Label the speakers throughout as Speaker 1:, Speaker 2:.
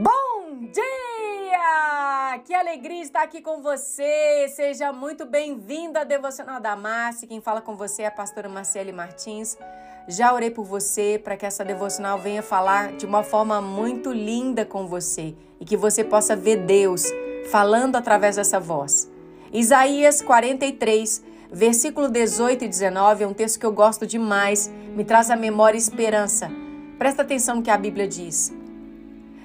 Speaker 1: Bom dia! Que alegria estar aqui com você. Seja muito bem-vindo à Devocional da Márcia. Quem fala com você é a pastora Marcele Martins. Já orei por você para que essa devocional venha falar de uma forma muito linda com você e que você possa ver Deus falando através dessa voz. Isaías 43, versículo 18 e 19 é um texto que eu gosto demais, me traz à memória esperança. Presta atenção no que a Bíblia diz.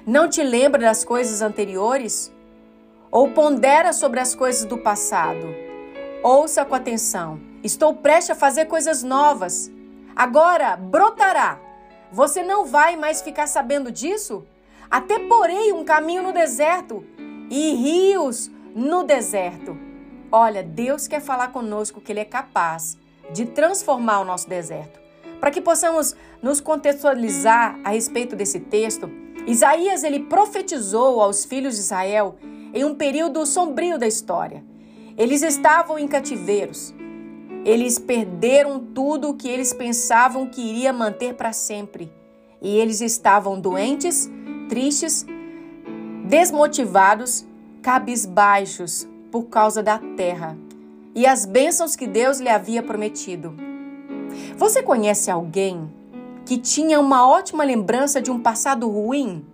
Speaker 1: Não te lembra das coisas anteriores? Ou pondera sobre as coisas do passado? Ouça com atenção. Estou prestes a fazer coisas novas. Agora brotará. Você não vai mais ficar sabendo disso? Até porei um caminho no deserto e rios no deserto. Olha, Deus quer falar conosco que Ele é capaz de transformar o nosso deserto. Para que possamos nos contextualizar a respeito desse texto, Isaías ele profetizou aos filhos de Israel em um período sombrio da história. Eles estavam em cativeiros, eles perderam tudo o que eles pensavam que iria manter para sempre. E eles estavam doentes, tristes, desmotivados, cabisbaixos por causa da terra e as bênçãos que Deus lhe havia prometido. Você conhece alguém que tinha uma ótima lembrança de um passado ruim?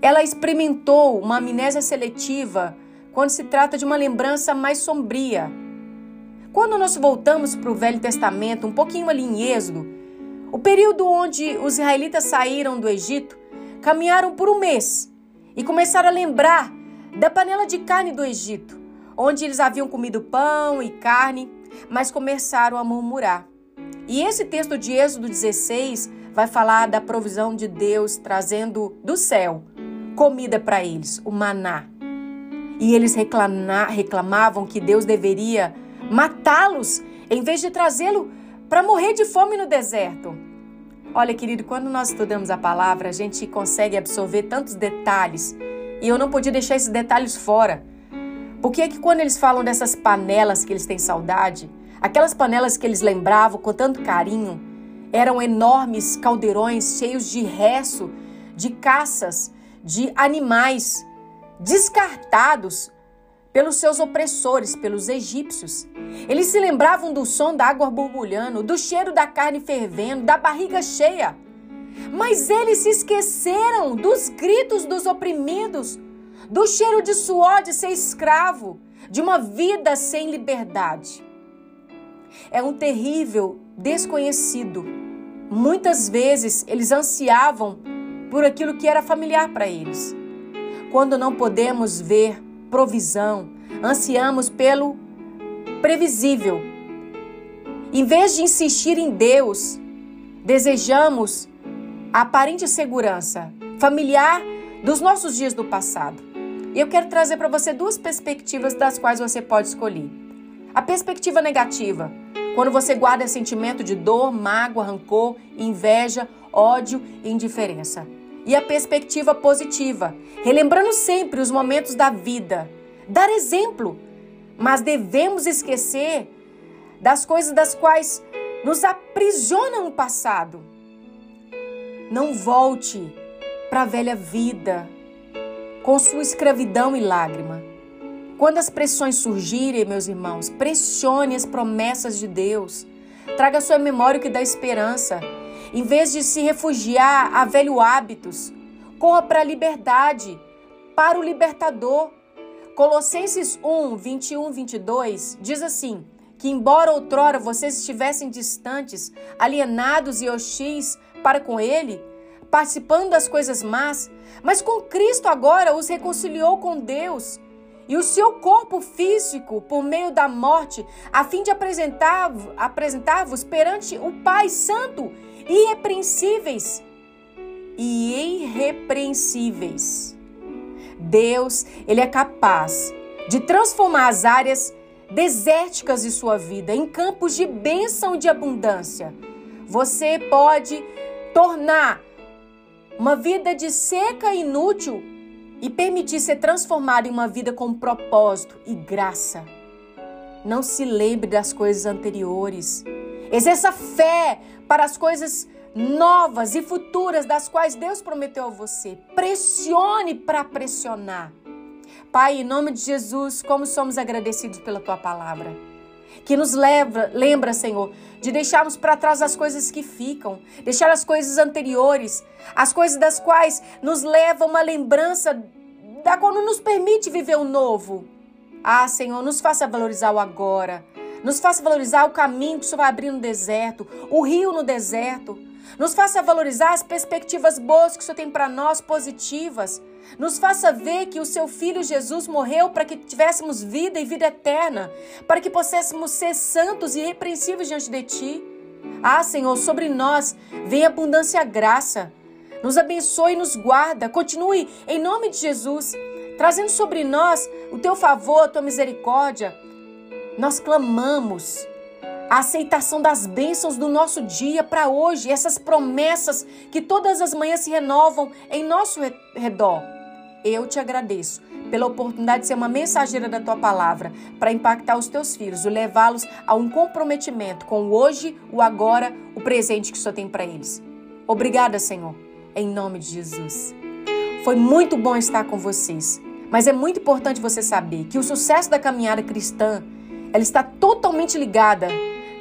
Speaker 1: Ela experimentou uma amnésia seletiva quando se trata de uma lembrança mais sombria quando nós voltamos para o Velho Testamento, um pouquinho ali em Êxodo, o período onde os israelitas saíram do Egito, caminharam por um mês e começaram a lembrar da panela de carne do Egito, onde eles haviam comido pão e carne, mas começaram a murmurar. E esse texto de Êxodo 16 vai falar da provisão de Deus trazendo do céu comida para eles, o maná. E eles reclamavam que Deus deveria matá-los em vez de trazê-lo para morrer de fome no deserto. Olha, querido, quando nós estudamos a palavra, a gente consegue absorver tantos detalhes e eu não podia deixar esses detalhes fora. Porque é que quando eles falam dessas panelas que eles têm saudade, aquelas panelas que eles lembravam com tanto carinho, eram enormes caldeirões cheios de resto, de caças, de animais descartados pelos seus opressores, pelos egípcios. Eles se lembravam do som da água borbulhando, do cheiro da carne fervendo, da barriga cheia. Mas eles se esqueceram dos gritos dos oprimidos, do cheiro de suor de ser escravo, de uma vida sem liberdade. É um terrível desconhecido. Muitas vezes eles ansiavam por aquilo que era familiar para eles. Quando não podemos ver provisão, ansiamos pelo previsível. Em vez de insistir em Deus, desejamos a aparente segurança familiar dos nossos dias do passado. E eu quero trazer para você duas perspectivas das quais você pode escolher. A perspectiva negativa, quando você guarda sentimento de dor, mágoa, rancor, inveja, ódio e indiferença e a perspectiva positiva, relembrando sempre os momentos da vida, dar exemplo, mas devemos esquecer das coisas das quais nos aprisionam o passado. Não volte para a velha vida com sua escravidão e lágrima. Quando as pressões surgirem, meus irmãos, pressione as promessas de Deus. Traga à sua memória o que dá esperança. Em vez de se refugiar a velhos hábitos, corra para a liberdade, para o libertador. Colossenses 1, 21, 22 diz assim: que embora outrora vocês estivessem distantes, alienados e hostis para com ele, participando das coisas más, mas com Cristo agora os reconciliou com Deus e o seu corpo físico por meio da morte, a fim de apresentar-vos apresentar perante o Pai Santo, irrepreensíveis e irrepreensíveis. Deus, ele é capaz de transformar as áreas desérticas de sua vida em campos de bênção e de abundância. Você pode tornar uma vida de seca e inútil e permitir ser transformado em uma vida com propósito e graça. Não se lembre das coisas anteriores. Exerça fé para as coisas novas e futuras das quais Deus prometeu a você. Pressione para pressionar. Pai, em nome de Jesus, como somos agradecidos pela tua palavra. Que nos leva, lembra, Senhor, de deixarmos para trás as coisas que ficam, deixar as coisas anteriores, as coisas das quais nos levam uma lembrança da qual não nos permite viver o novo. Ah, Senhor, nos faça valorizar o agora. Nos faça valorizar o caminho que o Senhor vai abrir no deserto, o rio no deserto. Nos faça valorizar as perspectivas boas que o Senhor tem para nós, positivas. Nos faça ver que o seu filho Jesus morreu para que tivéssemos vida e vida eterna, para que pudéssemos ser santos e irrepreensíveis diante de ti. Ah, Senhor, sobre nós vem abundância graça. Nos abençoe e nos guarda. Continue em nome de Jesus, trazendo sobre nós o teu favor, a tua misericórdia. Nós clamamos a aceitação das bênçãos do nosso dia para hoje, essas promessas que todas as manhãs se renovam em nosso redor. Eu te agradeço pela oportunidade de ser uma mensageira da tua palavra para impactar os teus filhos, levá-los a um comprometimento com o hoje, o agora, o presente que o Senhor tem para eles. Obrigada, Senhor, em nome de Jesus. Foi muito bom estar com vocês, mas é muito importante você saber que o sucesso da caminhada cristã ela está totalmente ligada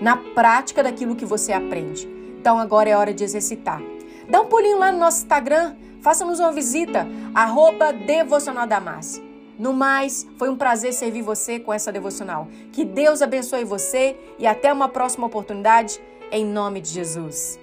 Speaker 1: na prática daquilo que você aprende. Então agora é hora de exercitar. Dá um pulinho lá no nosso Instagram, faça-nos uma visita, arroba Devocional No mais, foi um prazer servir você com essa devocional. Que Deus abençoe você e até uma próxima oportunidade, em nome de Jesus.